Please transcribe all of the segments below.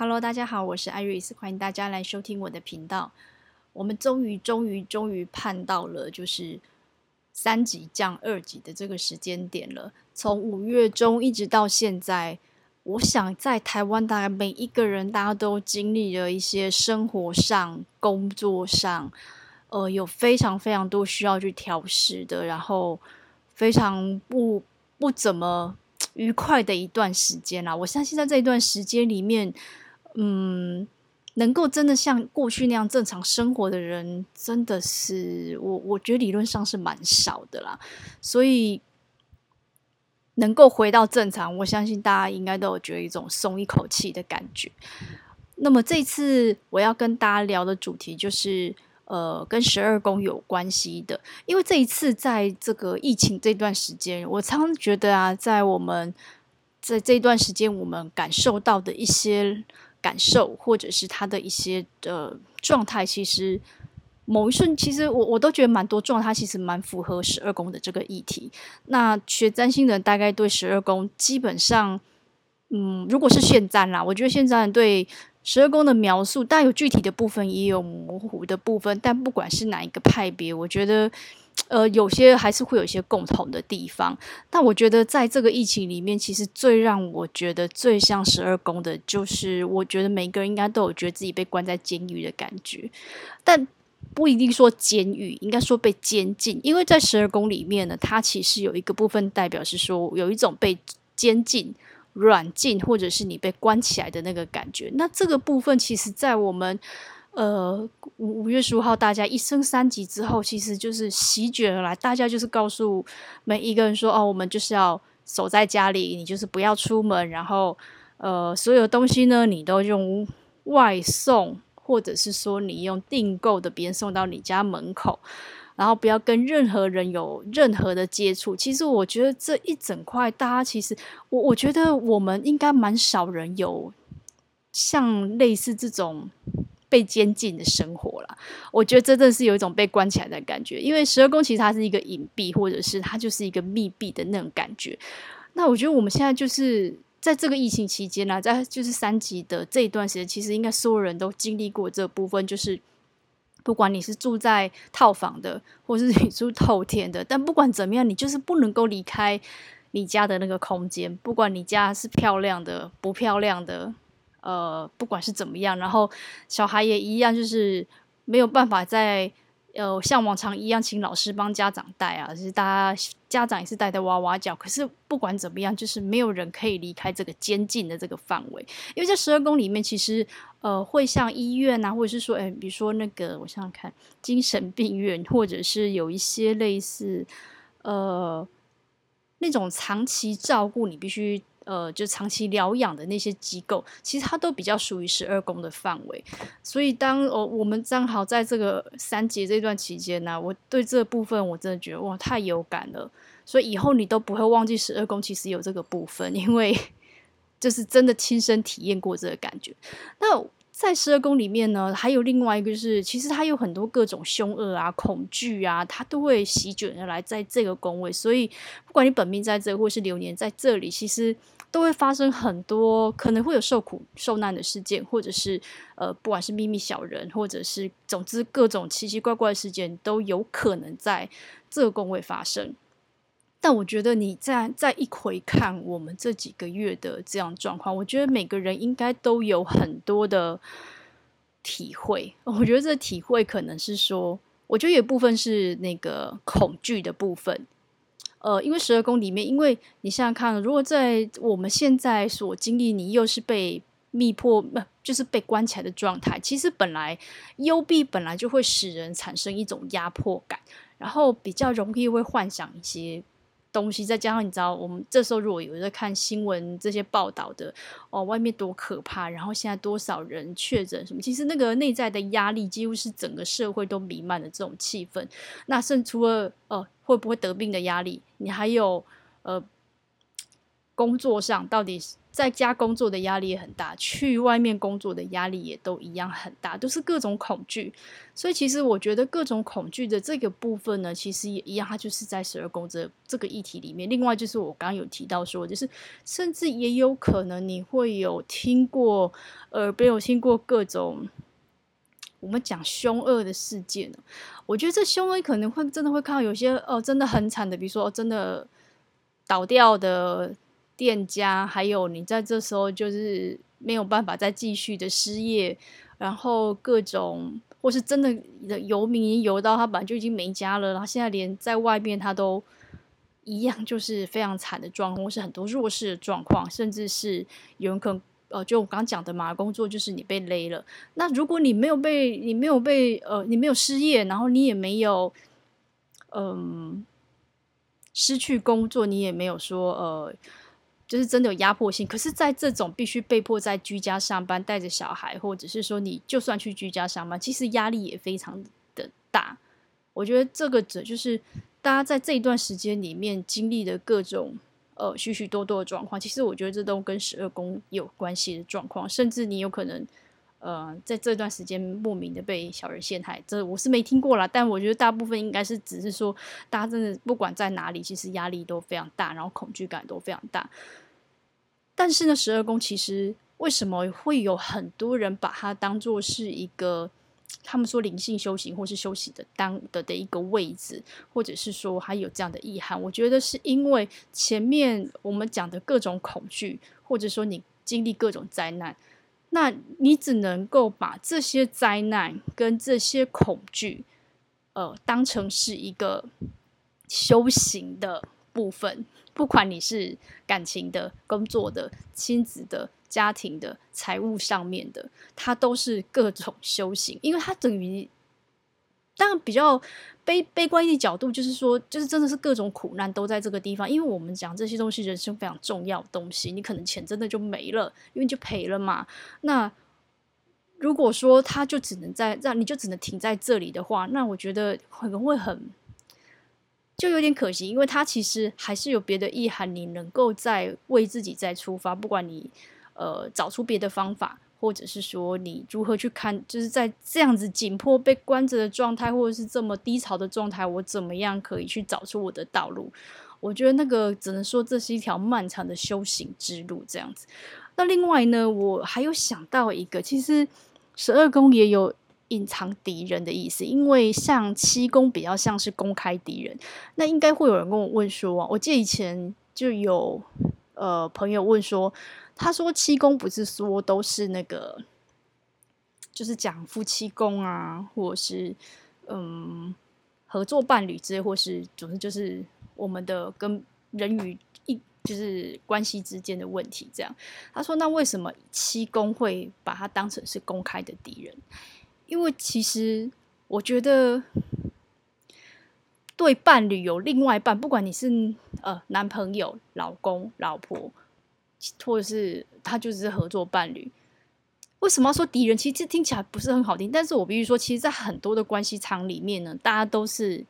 Hello，大家好，我是 Iris，欢迎大家来收听我的频道。我们终于、终于、终于盼到了，就是三级降二级的这个时间点了。从五月中一直到现在，我想在台湾，大概每一个人，大家都经历了一些生活上、工作上，呃，有非常非常多需要去调试的，然后非常不不怎么。愉快的一段时间啦，我相信在这一段时间里面，嗯，能够真的像过去那样正常生活的人，真的是我我觉得理论上是蛮少的啦。所以能够回到正常，我相信大家应该都有觉得一种松一口气的感觉。那么这次我要跟大家聊的主题就是。呃，跟十二宫有关系的，因为这一次在这个疫情这段时间，我常常觉得啊，在我们在这段时间，我们感受到的一些感受，或者是他的一些的状态，其实某一瞬，其实我我都觉得蛮多状态，其实蛮符合十二宫的这个议题。那学占星的人大概对十二宫基本上，嗯，如果是现在啦，我觉得现在对。十二宫的描述，但有具体的部分，也有模糊的部分。但不管是哪一个派别，我觉得，呃，有些还是会有一些共同的地方。但我觉得，在这个疫情里面，其实最让我觉得最像十二宫的，就是我觉得每个人应该都有觉得自己被关在监狱的感觉。但不一定说监狱，应该说被监禁，因为在十二宫里面呢，它其实有一个部分代表是说有一种被监禁。软禁，或者是你被关起来的那个感觉，那这个部分其实，在我们呃五五月十五号大家一升三级之后，其实就是席卷而来，大家就是告诉每一个人说：“哦，我们就是要守在家里，你就是不要出门，然后呃，所有东西呢，你都用外送，或者是说你用订购的别人送到你家门口。”然后不要跟任何人有任何的接触。其实我觉得这一整块，大家其实我我觉得我们应该蛮少人有像类似这种被监禁的生活啦。我觉得真的是有一种被关起来的感觉，因为十二宫其实它是一个隐蔽，或者是它就是一个密闭的那种感觉。那我觉得我们现在就是在这个疫情期间呢，在就是三级的这一段时间，其实应该所有人都经历过这部分，就是。不管你是住在套房的，或是你住透天的，但不管怎么样，你就是不能够离开你家的那个空间。不管你家是漂亮的、不漂亮的，呃，不管是怎么样，然后小孩也一样，就是没有办法在。呃，像往常一样，请老师帮家长带啊，就是大家家长也是带的哇哇叫。可是不管怎么样，就是没有人可以离开这个监禁的这个范围。因为在十二宫里面，其实呃，会像医院啊，或者是说，哎，比如说那个，我想想看，精神病院，或者是有一些类似呃那种长期照顾你必须。呃，就长期疗养的那些机构，其实它都比较属于十二宫的范围。所以当哦，我们正好在这个三节这段期间呢，我对这部分我真的觉得哇，太有感了。所以以后你都不会忘记十二宫其实有这个部分，因为 就是真的亲身体验过这个感觉。那。在十二宫里面呢，还有另外一个就是，其实它有很多各种凶恶啊、恐惧啊，它都会席卷而来，在这个宫位。所以，不管你本命在这，或是流年在这里，其实都会发生很多可能会有受苦受难的事件，或者是呃，不管是秘密小人，或者是总之各种奇奇怪怪的事件，都有可能在这个宫位发生。但我觉得你在再一回看我们这几个月的这样状况，我觉得每个人应该都有很多的体会。我觉得这体会可能是说，我觉得有部分是那个恐惧的部分。呃，因为十二宫里面，因为你想想看，如果在我们现在所经历，你又是被密迫，不就是被关起来的状态，其实本来幽闭本来就会使人产生一种压迫感，然后比较容易会幻想一些。东西，再加上你知道，我们这时候如果有在看新闻这些报道的哦，外面多可怕，然后现在多少人确诊什么，其实那个内在的压力几乎是整个社会都弥漫的这种气氛。那甚除了呃会不会得病的压力，你还有呃工作上到底在家工作的压力也很大，去外面工作的压力也都一样很大，都是各种恐惧。所以其实我觉得各种恐惧的这个部分呢，其实也一样，它就是在十二宫这这个议题里面。另外就是我刚刚有提到说，就是甚至也有可能你会有听过，呃，没有听过各种我们讲凶恶的事件。我觉得这凶恶可能会真的会看到有些哦，真的很惨的，比如说哦，真的倒掉的。店家，还有你在这时候就是没有办法再继续的失业，然后各种或是真的的游民游到他本来就已经没家了，然后现在连在外面他都一样，就是非常惨的状况，或是很多弱势的状况，甚至是有人可能呃，就我刚刚讲的嘛，工作就是你被勒了。那如果你没有被你没有被呃你没有失业，然后你也没有嗯、失去工作，你也没有说呃。就是真的有压迫性，可是，在这种必须被迫在居家上班，带着小孩，或者是说你就算去居家上班，其实压力也非常的大。我觉得这个者就是大家在这一段时间里面经历的各种呃许许多多的状况，其实我觉得这都跟十二宫有关系的状况，甚至你有可能呃在这段时间莫名的被小人陷害，这我是没听过啦，但我觉得大部分应该是只是说大家真的不管在哪里，其实压力都非常大，然后恐惧感都非常大。但是呢，十二宫其实为什么会有很多人把它当做是一个他们说灵性修行或是修行的当的的一个位置，或者是说还有这样的意涵？我觉得是因为前面我们讲的各种恐惧，或者说你经历各种灾难，那你只能够把这些灾难跟这些恐惧，呃，当成是一个修行的部分。不管你是感情的、工作的、亲子的、家庭的、财务上面的，它都是各种修行，因为它等于，当然比较悲悲观一点角度，就是说，就是真的是各种苦难都在这个地方。因为我们讲这些东西，人生非常重要的东西，你可能钱真的就没了，因为就赔了嘛。那如果说他就只能在让你就只能停在这里的话，那我觉得可能会很。就有点可惜，因为他其实还是有别的意涵，你能够再为自己再出发，不管你呃找出别的方法，或者是说你如何去看，就是在这样子紧迫被关着的状态，或者是这么低潮的状态，我怎么样可以去找出我的道路？我觉得那个只能说这是一条漫长的修行之路，这样子。那另外呢，我还有想到一个，其实十二宫也有。隐藏敌人的意思，因为像七宫比较像是公开敌人，那应该会有人跟我问说，我记得以前就有呃朋友问说，他说七宫不是说都是那个，就是讲夫妻宫啊，或是嗯合作伴侣之类，或是总之就是我们的跟人与一就是关系之间的问题这样。他说，那为什么七宫会把它当成是公开的敌人？因为其实我觉得，对伴侣有另外一半，不管你是呃男朋友、老公、老婆，或者是他就是合作伴侣，为什么要说敌人？其实听起来不是很好听，但是我必须说，其实，在很多的关系场里面呢，大家都是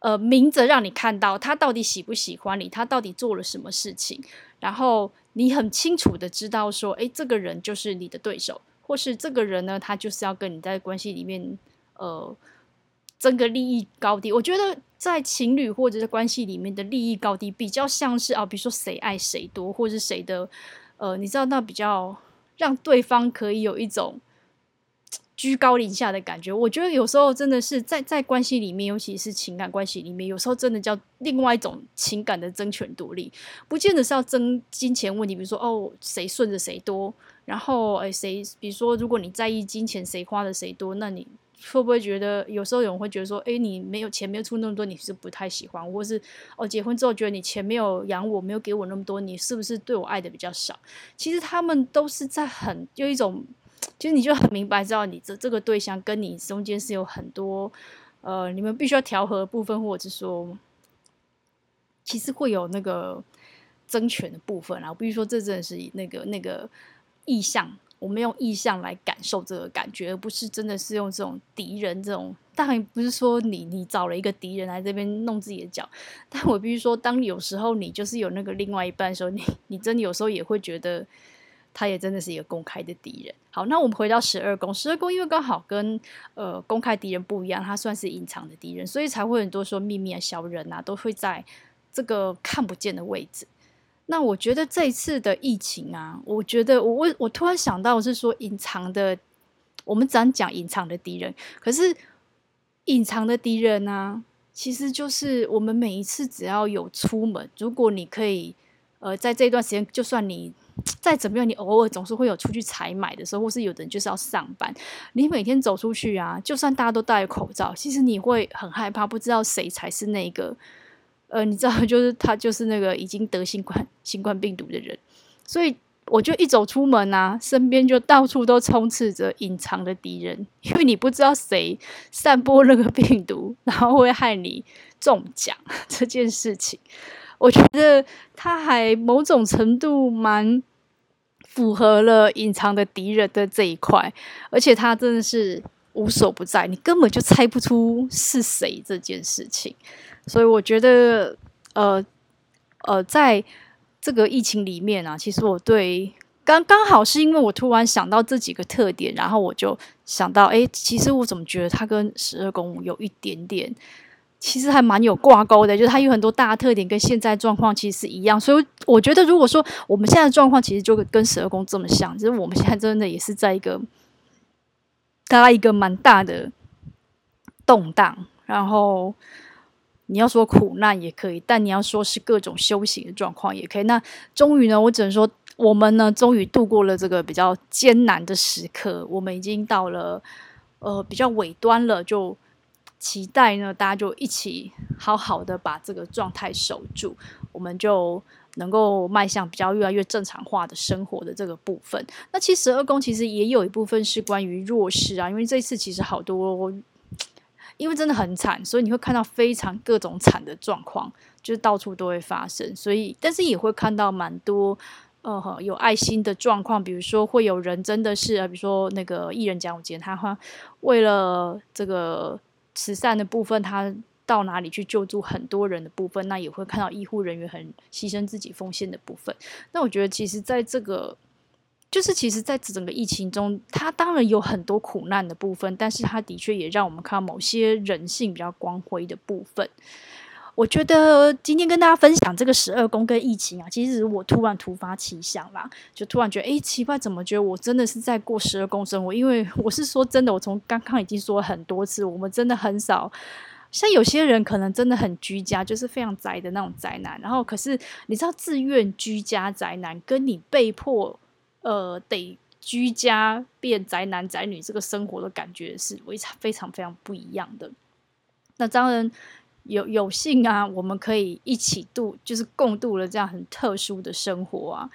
呃明着让你看到他到底喜不喜欢你，他到底做了什么事情，然后你很清楚的知道说，哎，这个人就是你的对手。或是这个人呢，他就是要跟你在关系里面，呃，争个利益高低。我觉得在情侣或者是关系里面的利益高低，比较像是啊，比如说谁爱谁多，或者是谁的，呃，你知道那比较让对方可以有一种居高临下的感觉。我觉得有时候真的是在在关系里面，尤其是情感关系里面，有时候真的叫另外一种情感的争权夺利，不见得是要争金钱问题。比如说哦，谁顺着谁多。然后，哎，谁？比如说，如果你在意金钱，谁花的谁多，那你会不会觉得有时候有人会觉得说，哎，你没有钱，没有出那么多，你是不太喜欢，或是哦，结婚之后觉得你钱没有养我，没有给我那么多，你是不是对我爱的比较少？其实他们都是在很有一种，其实你就很明白知道，你这这个对象跟你中间是有很多呃，你们必须要调和的部分，或者是说，其实会有那个争权的部分啊。比如说，这真的是那个那个。意向我们用意象来感受这个感觉，而不是真的是用这种敌人这种。当然不是说你你找了一个敌人来这边弄自己的脚，但我必须说，当有时候你就是有那个另外一半的时候，你你真的有时候也会觉得，他也真的是一个公开的敌人。好，那我们回到十二宫，十二宫因为刚好跟呃公开敌人不一样，它算是隐藏的敌人，所以才会很多说秘密啊、小人啊，都会在这个看不见的位置。那我觉得这一次的疫情啊，我觉得我我突然想到是说隐藏的，我们只讲隐藏的敌人，可是隐藏的敌人呢、其实就是我们每一次只要有出门，如果你可以呃在这段时间，就算你再怎么样，你偶尔总是会有出去采买的时候，或是有的人就是要上班，你每天走出去啊，就算大家都戴口罩，其实你会很害怕，不知道谁才是那个。呃，你知道，就是他就是那个已经得新冠新冠病毒的人，所以我就一走出门啊，身边就到处都充斥着隐藏的敌人，因为你不知道谁散播那个病毒，然后会害你中奖 这件事情，我觉得他还某种程度蛮符合了隐藏的敌人的这一块，而且他真的是无所不在，你根本就猜不出是谁这件事情。所以我觉得，呃，呃，在这个疫情里面啊，其实我对刚刚好是因为我突然想到这几个特点，然后我就想到，哎，其实我怎么觉得它跟十二宫有一点点，其实还蛮有挂钩的，就是它有很多大特点跟现在状况其实是一样。所以我觉得，如果说我们现在的状况其实就跟十二宫这么像，就是我们现在真的也是在一个大概一个蛮大的动荡，然后。你要说苦难也可以，但你要说是各种修行的状况也可以。那终于呢，我只能说，我们呢，终于度过了这个比较艰难的时刻。我们已经到了呃比较尾端了，就期待呢，大家就一起好好的把这个状态守住，我们就能够迈向比较越来越正常化的生活的这个部分。那其实二宫其实也有一部分是关于弱势啊，因为这次其实好多。因为真的很惨，所以你会看到非常各种惨的状况，就是到处都会发生。所以，但是也会看到蛮多呃有爱心的状况，比如说会有人真的是，比如说那个艺人蒋捷，他会为了这个慈善的部分，他到哪里去救助很多人的部分，那也会看到医护人员很牺牲自己奉献的部分。那我觉得，其实在这个。就是其实，在整个疫情中，它当然有很多苦难的部分，但是它的确也让我们看到某些人性比较光辉的部分。我觉得今天跟大家分享这个十二宫跟疫情啊，其实我突然突发奇想啦，就突然觉得，哎，奇怪，怎么觉得我真的是在过十二宫生活？因为我是说真的，我从刚刚已经说了很多次，我们真的很少像有些人可能真的很居家，就是非常宅的那种宅男。然后，可是你知道，自愿居家宅男跟你被迫。呃，得居家变宅男宅女，这个生活的感觉是非常非常不一样的。那当然有有幸啊，我们可以一起度，就是共度了这样很特殊的生活啊。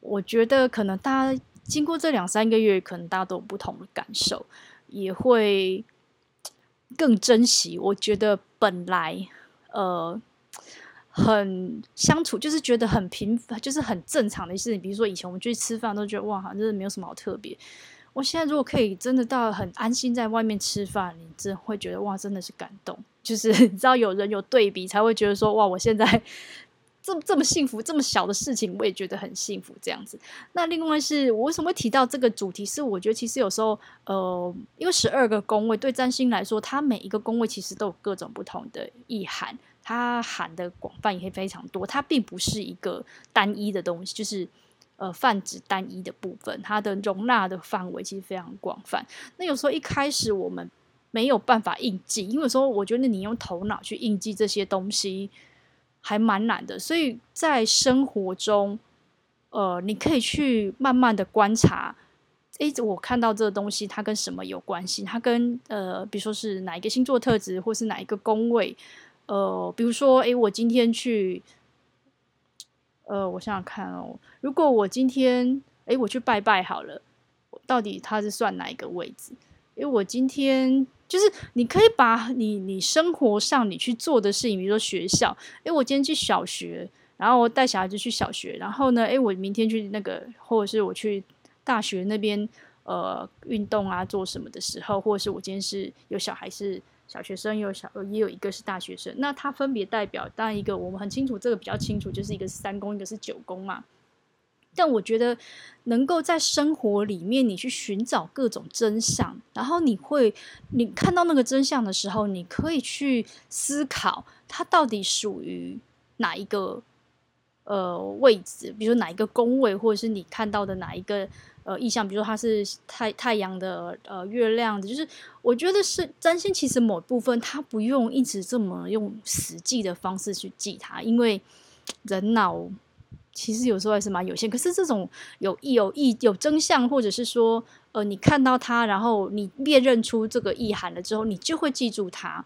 我觉得可能大家经过这两三个月，可能大家都有不同的感受，也会更珍惜。我觉得本来呃。很相处，就是觉得很平凡，就是很正常的事情。比如说以前我们去吃饭，都觉得哇，好像真的没有什么好特别。我现在如果可以真的到很安心在外面吃饭，你真会觉得哇，真的是感动。就是你知道有人有对比，才会觉得说哇，我现在 这么这么幸福，这么小的事情我也觉得很幸福这样子。那另外是我为什么会提到这个主题？是我觉得其实有时候呃，因为十二个宫位对占星来说，它每一个宫位其实都有各种不同的意涵。它含的广泛也会非常多，它并不是一个单一的东西，就是呃泛指单一的部分，它的容纳的范围其实非常广泛。那有时候一开始我们没有办法印记，因为有时候我觉得你用头脑去印记这些东西还蛮难的，所以在生活中，呃，你可以去慢慢的观察，诶，我看到这个东西它跟什么有关系？它跟呃，比如说是哪一个星座特质，或是哪一个宫位？呃，比如说，诶，我今天去，呃，我想想看哦，如果我今天，诶，我去拜拜好了，到底它是算哪一个位置？因为我今天就是，你可以把你你生活上你去做的事情，比如说学校，诶，我今天去小学，然后我带小孩子去小学，然后呢，诶，我明天去那个，或者是我去大学那边呃运动啊做什么的时候，或者是我今天是有小孩是小学生，有小也有一个是大学生，那他分别代表，当然一个我们很清楚，这个比较清楚，就是一个是三宫，一个是九宫嘛。但我觉得，能够在生活里面，你去寻找各种真相，然后你会，你看到那个真相的时候，你可以去思考，它到底属于哪一个呃位置，比如说哪一个宫位，或者是你看到的哪一个呃意象，比如说它是太太阳的呃月亮的，就是我觉得是占星，其实某部分它不用一直这么用实际的方式去记它，因为人脑。其实有时候还是蛮有限，可是这种有意有意有真相，或者是说，呃，你看到它，然后你辨认出这个意涵了之后，你就会记住它。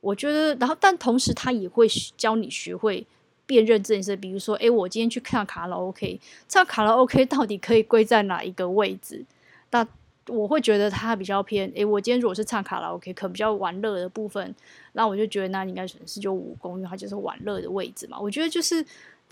我觉得，然后但同时，他也会教你学会辨认这件事。比如说，哎，我今天去看卡拉 OK，唱卡拉 OK 到底可以归在哪一个位置？那我会觉得它比较偏。哎，我今天如果是唱卡拉 OK，可能比较玩乐的部分，那我就觉得那应该是就五宫，因为它就是玩乐的位置嘛。我觉得就是。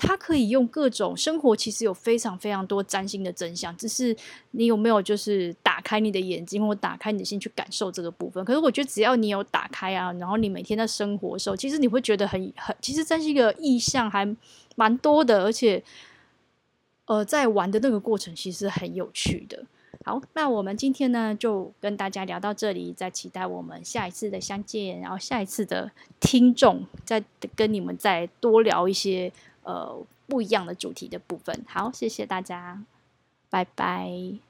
他可以用各种生活，其实有非常非常多占星的真相，只是你有没有就是打开你的眼睛，或打开你的心去感受这个部分。可是我觉得只要你有打开啊，然后你每天在生活的时候，其实你会觉得很很，其实占星的意象还蛮多的，而且呃，在玩的那个过程其实很有趣的。好，那我们今天呢就跟大家聊到这里，再期待我们下一次的相见，然后下一次的听众再跟你们再多聊一些。呃，不一样的主题的部分。好，谢谢大家，拜拜。